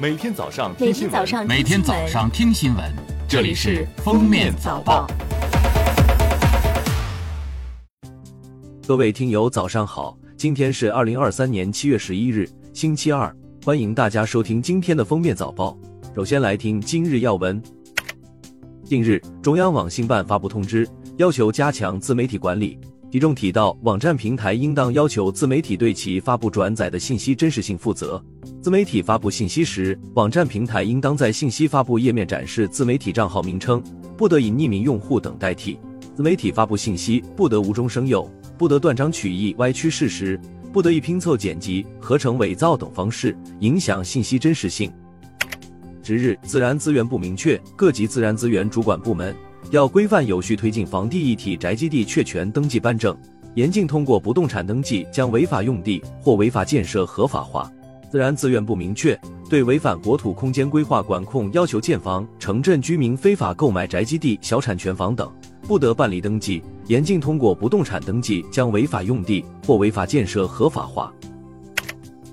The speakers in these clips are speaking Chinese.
每天早上听新闻每天早上听新闻，这里是《封面早报》。各位听友，早上好！今天是二零二三年七月十一日，星期二，欢迎大家收听今天的《封面早报》。首先来听今日要闻。近日，中央网信办发布通知，要求加强自媒体管理。其中提到，网站平台应当要求自媒体对其发布转载的信息真实性负责。自媒体发布信息时，网站平台应当在信息发布页面展示自媒体账号名称，不得以匿名用户等代替。自媒体发布信息不得无中生有，不得断章取义、歪曲事实，不得以拼凑、剪辑、合成、伪造等方式影响信息真实性。值日，自然资源部明确，各级自然资源主管部门。要规范有序推进房地一体宅基地确权登记颁证，严禁通过不动产登记将违法用地或违法建设合法化。自然资源部明确，对违反国土空间规划管控要求建房、城镇居民非法购买宅基地、小产权房等，不得办理登记；严禁通过不动产登记将违法用地或违法建设合法化。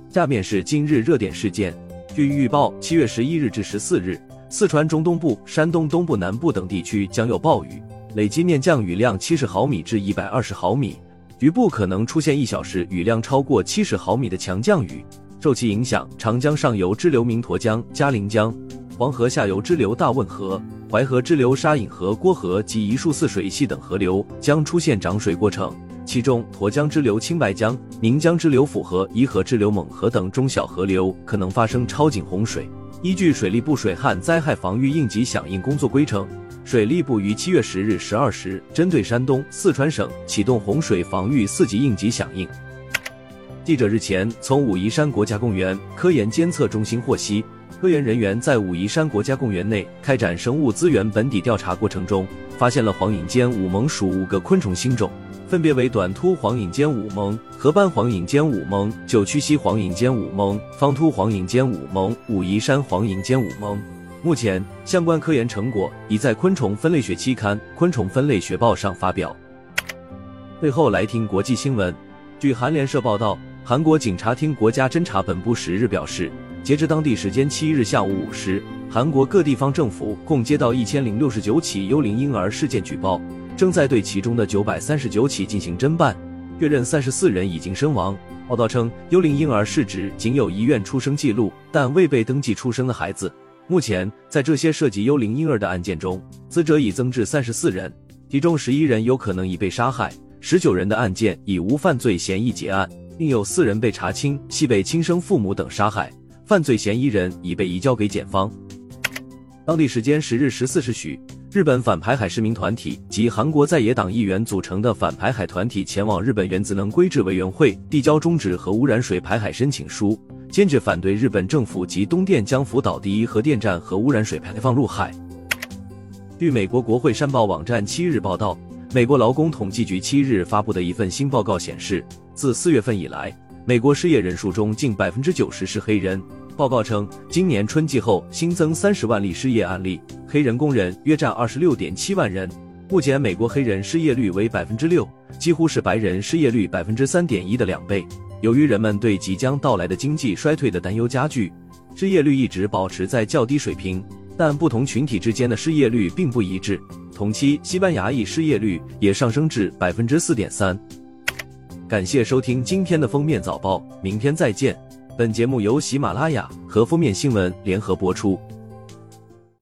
下面是今日热点事件。据预报，七月十一日至十四日。四川中东部、山东东部南部等地区将有暴雨，累计面降雨量七十毫米至一百二十毫米，局部可能出现一小时雨量超过七十毫米的强降雨。受其影响，长江上游支流明沱江、嘉陵江，黄河下游支流大汶河、淮河支流沙引河、郭河及一树泗水系等河流将出现涨水过程。其中，沱江支流青白江、岷江支流府河、颐和支流勐河等中小河流可能发生超警洪水。依据水利部水旱灾害防御应急响应工作规程，水利部于七月十日十二时，针对山东、四川省启动洪水防御四级应急响应。记者日前从武夷山国家公园科研监测中心获悉，科研人员在武夷山国家公园内开展生物资源本底调查过程中，发现了黄隐尖舞蒙属五个昆虫新种。分别为短突黄隐尖舞蒙、河斑黄隐尖舞蒙、九曲溪黄隐尖舞蒙、方突黄隐尖舞蒙、武夷山黄隐尖舞蒙。目前，相关科研成果已在《昆虫分类学期刊》《昆虫分类学报》上发表。最后来听国际新闻。据韩联社报道，韩国警察厅国家侦查本部十日表示，截至当地时间七日下午五时，韩国各地方政府共接到一千零六十九起幽灵婴儿事件举报。正在对其中的九百三十九起进行侦办，确认三十四人已经身亡。报道称，幽灵婴儿是指仅有遗愿出生记录但未被登记出生的孩子。目前，在这些涉及幽灵婴儿的案件中，死者已增至三十四人，其中十一人有可能已被杀害，十九人的案件已无犯罪嫌疑结案，另有四人被查清系被亲生父母等杀害，犯罪嫌疑人已被移交给检方。当地时间十日十四时许。日本反排海市民团体及韩国在野党议员组成的反排海团体前往日本原子能规制委员会递交终止核污染水排海申请书，坚决反对日本政府及东电将福岛第一核电站核污染水排放入海。据美国国会山报网站七日报道，美国劳工统计局七日发布的一份新报告显示，自四月份以来，美国失业人数中近百分之九十是黑人。报告称，今年春季后新增三十万例失业案例，黑人工人约占二十六点七万人。目前，美国黑人失业率为百分之六，几乎是白人失业率百分之三点一的两倍。由于人们对即将到来的经济衰退的担忧加剧，失业率一直保持在较低水平。但不同群体之间的失业率并不一致。同期，西班牙裔失业率也上升至百分之四点三。感谢收听今天的封面早报，明天再见。本节目由喜马拉雅和封面新闻联合播出。